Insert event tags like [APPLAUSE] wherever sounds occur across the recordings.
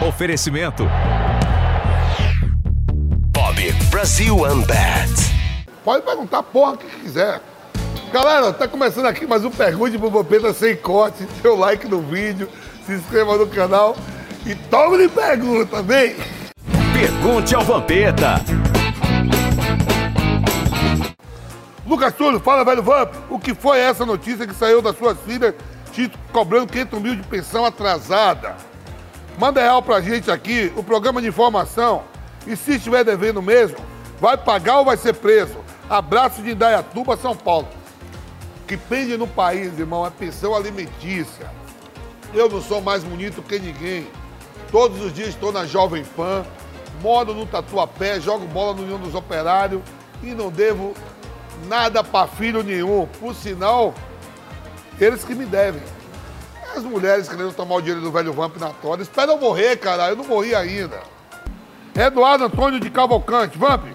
Oferecimento. Bob Brasil Unbat. Pode perguntar porra que quiser. Galera, tá começando aqui mais um Pergunte pro Bopeta sem corte. Seu like no vídeo, se inscreva no canal e tome-lhe pergunta, vem! Pergunte ao Vampeta. Lucas Túlio, fala, velho Vamp, o que foi essa notícia que saiu das suas filhas te cobrando 500 mil de pensão atrasada? Manda real pra gente aqui, o programa de informação. E se estiver devendo mesmo, vai pagar ou vai ser preso? Abraço de Indaiatuba, São Paulo. O que pende no país, irmão, é pensão alimentícia. Eu não sou mais bonito que ninguém. Todos os dias estou na Jovem Pan, moro no Tatuapé, jogo bola no União dos Operários e não devo nada para filho nenhum. Por sinal, eles que me devem. As mulheres querendo tomar o dinheiro do velho Vamp na toda. Espera eu morrer, cara. Eu não morri ainda. Eduardo Antônio de Cavalcante. Vamp,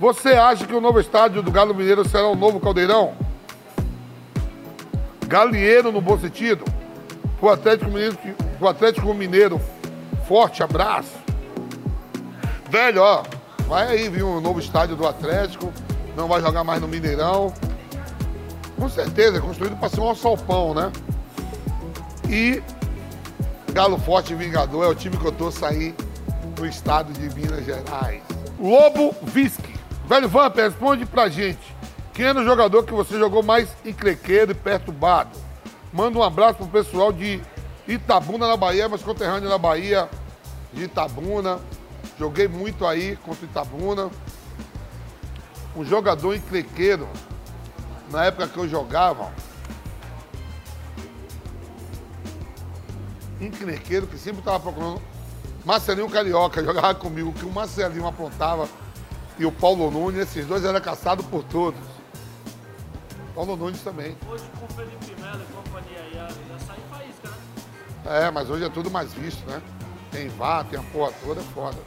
você acha que o novo estádio do Galo Mineiro será o novo Caldeirão? Galinheiro no bom sentido? O Atlético Mineiro, o Atlético Mineiro, forte abraço. Velho, ó, vai aí vir um novo estádio do Atlético, não vai jogar mais no Mineirão. Com certeza, é construído para ser um salpão, né? E Galo Forte Vingador é o time que eu tô sair do estado de Minas Gerais. Lobo Visque. Velho Vamp, responde pra gente. Quem era o jogador que você jogou mais encrequeiro e perturbado? Manda um abraço pro pessoal de Itabuna, na Bahia, mas conterrâneo na Bahia, de Itabuna. Joguei muito aí contra Itabuna. Um jogador encrequeiro, na época que eu jogava, encrequeiro que sempre estava procurando. Marcelinho Carioca jogava comigo, que o Marcelinho aprontava e o Paulo Nunes, esses dois eram caçados por todos. Paulo Nunes também. Hoje com o Felipe Melo e companhia aí, já sai faísca, né? É, mas hoje é tudo mais visto, né? Tem VAR, tem a porra toda, é foda.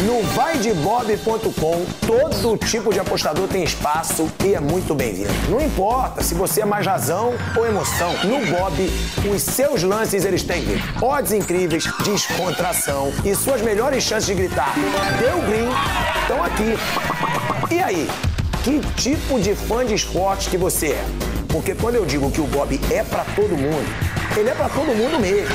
No vaidebob.com, todo tipo de apostador tem espaço e é muito bem-vindo. Não importa se você é mais razão ou emoção. No Bob, os seus lances eles têm odds incríveis, descontração e suas melhores chances de gritar deu green estão aqui. E aí, que tipo de fã de esportes que você é? Porque quando eu digo que o Bob é para todo mundo, ele é para todo mundo mesmo.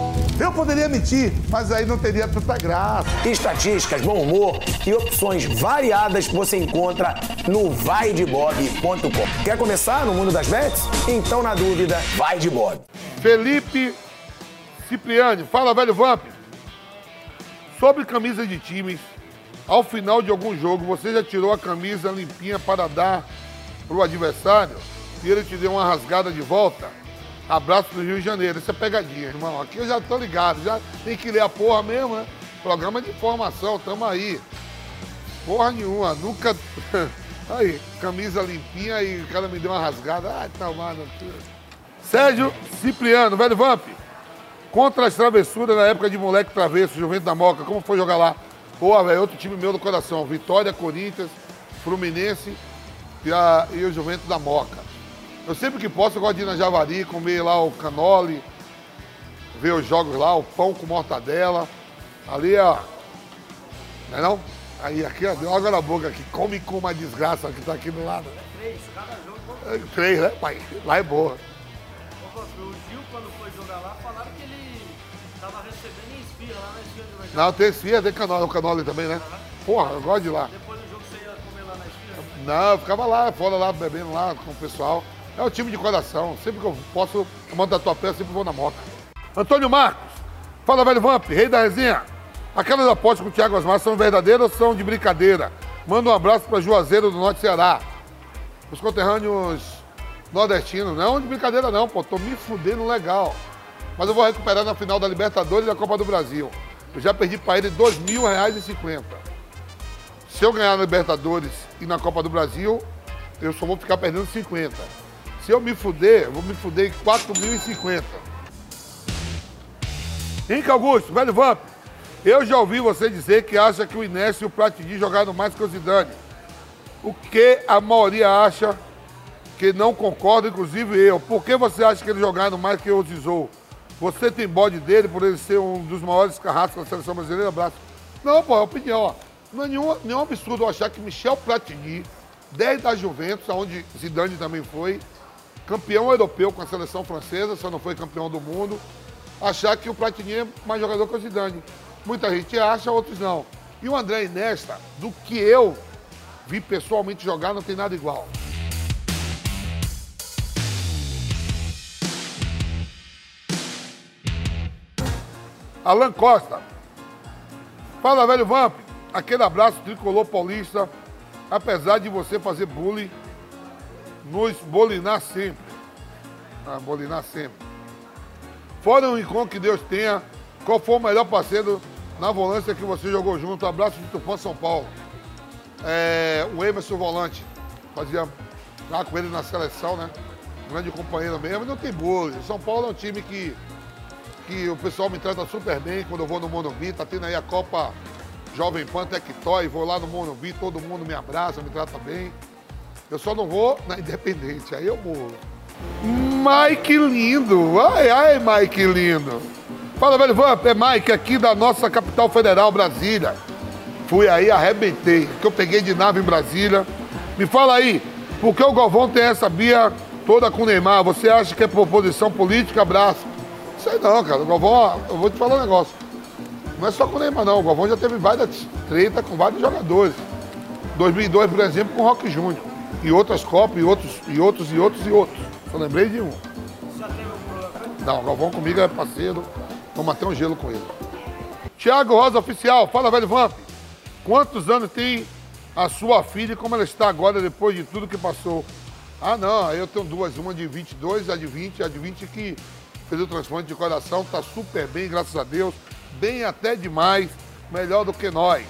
Eu poderia mentir, mas aí não teria tanta graça. Estatísticas, bom humor e opções variadas você encontra no vaidebob.com. Quer começar no mundo das bets? Então, na dúvida, vai de Bob. Felipe Cipriani, fala velho Vamp. Sobre camisa de times, ao final de algum jogo, você já tirou a camisa limpinha para dar pro adversário e ele te deu uma rasgada de volta? Abraço do Rio de Janeiro. Isso é pegadinha, irmão. Aqui eu já tô ligado, já tem que ler a porra mesmo, né? Programa de informação, tamo aí. Porra nenhuma, nunca. [LAUGHS] Aí, camisa limpinha e o cara me deu uma rasgada. Ai, tá mano. Sérgio Cipriano, velho Vamp. Contra as travessuras na época de moleque travesso, Juventus da Moca, como foi jogar lá? Pô, velho, outro time meu do coração. Vitória, Corinthians, Fluminense e, a, e o Juventus da Moca. Eu sempre que posso, eu gosto de ir na Javari, comer lá o canole, ver os jogos lá, o pão com mortadela. Ali, ó. Não é não? Aí, aqui, ó, deu água na boca aqui. Come com uma desgraça que tá aqui do lado. Três, cada jogo. É, Três, né, pai? Lá é boa. O Gil, quando foi jogar lá, falaram que ele tava recebendo esfirra lá na esfirra do Não, tem esfirra, tem canole, o canole também, né? Porra, eu gosto de ir lá. Depois do jogo você ia comer lá na esfirra? Não, eu ficava lá, fora lá, bebendo lá com o pessoal. É o time de coração. Sempre que eu posso, eu mando da tua peça, sempre vou na moca. Antônio Marcos, fala velho Vamp, rei da resenha. Aquelas apostas com o Thiago Asmar são verdadeiras ou são de brincadeira? Manda um abraço para Juazeiro do Norte Ceará. Os conterrâneos nordestinos, não é de brincadeira não, pô, tô me fudendo legal. Mas eu vou recuperar na final da Libertadores e da Copa do Brasil. Eu já perdi para ele e cinquenta. Se eu ganhar na Libertadores e na Copa do Brasil, eu só vou ficar perdendo 50. Se eu me fuder, eu vou me fuder em 4.050. Henrique Augusto, velho Vamp, eu já ouvi você dizer que acha que o Inés e o Platini jogaram mais que o Zidane. O que a maioria acha que não concorda, inclusive eu. Por que você acha que eles jogaram mais que o Zizou? Você tem bode dele por ele ser um dos maiores carrascos da seleção brasileira? Abraço. Não, pô, é opinião, ó. Não é nenhum, nenhum absurdo eu achar que Michel Platini, 10 da Juventus, onde Zidane também foi, campeão europeu com a seleção francesa, só não foi campeão do mundo, achar que o Platini é mais jogador que o Zidane. Muita gente acha, outros não. E o André Inesta, do que eu vi pessoalmente jogar, não tem nada igual. Alan Costa. Fala, velho Vamp. Aquele abraço tricolor paulista. Apesar de você fazer bullying, nos bolinar sempre. Ah, bolinar sempre. Fora o encontro que Deus tenha, qual foi o melhor parceiro na volância que você jogou junto? Abraço de Tupã, São Paulo. É, o Emerson Volante. Fazia lá com ele na seleção, né? Grande companheiro mesmo. Não tem bullying. São Paulo é um time que que o pessoal me trata super bem quando eu vou no Monumbi. Tá tendo aí a Copa Jovem Pan Tectoy, vou lá no Monumbi, todo mundo me abraça, me trata bem. Eu só não vou na Independente, aí eu morro. Mike lindo! Ai, ai, Mike lindo! Fala, velho Vamp, é Mike aqui da nossa capital federal, Brasília. Fui aí, arrebentei, que eu peguei de nave em Brasília. Me fala aí, por que o Galvão tem essa bia toda com o Neymar? Você acha que é proposição política? Abraço. Sei não, cara. O Galvão, eu vou te falar um negócio. Não é só com o Neymar, não. O Galvão já teve várias treta com vários jogadores. 2002, por exemplo, com o Rock Júnior. E outras Copas, e outros, e outros, e outros, e outros. Só lembrei de um. Não, Galvão comigo é parceiro. Vamos até um gelo com ele. Tiago Rosa Oficial, fala, velho Vamp. Quantos anos tem a sua filha e como ela está agora depois de tudo que passou? Ah, não, eu tenho duas, uma de 22, a de 20, a de 20 que fez o transplante de coração, tá super bem, graças a Deus. Bem até demais, melhor do que nós.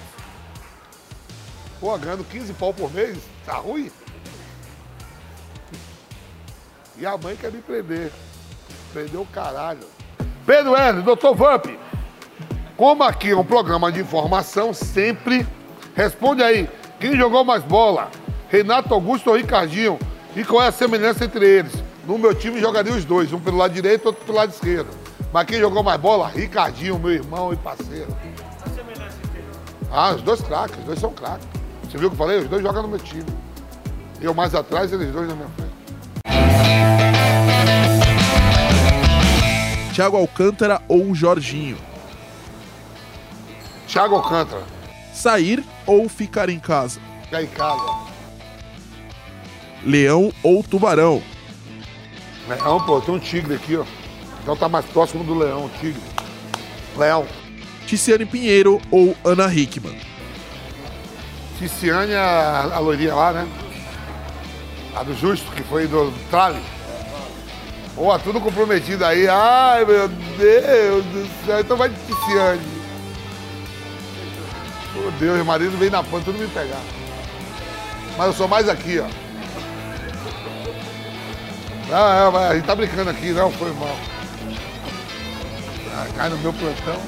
Pô, ganhando 15 pau por mês, tá ruim? E a mãe quer me prender. Prendeu o caralho. Pedro Hélio, doutor Vamp, como aqui é um programa de informação, sempre responde aí. Quem jogou mais bola? Renato Augusto ou Ricardinho? E qual é a semelhança entre eles? No meu time jogaria os dois, um pelo lado direito e outro pelo lado esquerdo. Mas quem jogou mais bola? Ricardinho, meu irmão e parceiro. A semelhança entre eles. Ah, os dois craques, os dois são craques. Você viu o que eu falei? Os dois jogam no meu time. Eu mais atrás, eles dois na minha frente. Thiago Alcântara ou Jorginho? Thiago Alcântara, Sair ou ficar em casa? fica em casa. Leão ou Tubarão? Leão, pô, tem um tigre aqui, ó. Então tá mais próximo do leão, tigre. Leão. Ticiane Pinheiro ou Ana Hickman? Ticiane, a, a loirinha lá, né? A do Justo, que foi do Trale. Pô, tudo comprometido aí. Ai, meu Deus do céu. Então vai de Ticiane. Meu Deus, meu marido vem na ponta, tudo me pegar. Mas eu sou mais aqui, ó. Não, é, a gente tá brincando aqui, não, foi mal. Ah, cai no meu plantão.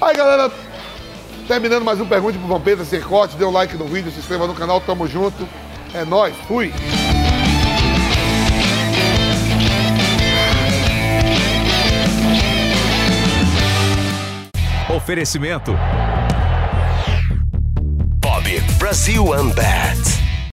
Aí, galera, terminando mais um Pergunte pro Vampeta, sem corte, dê um like no vídeo, se inscreva no canal, tamo junto. É nóis, fui! Oferecimento. Bob Brasil Unbat.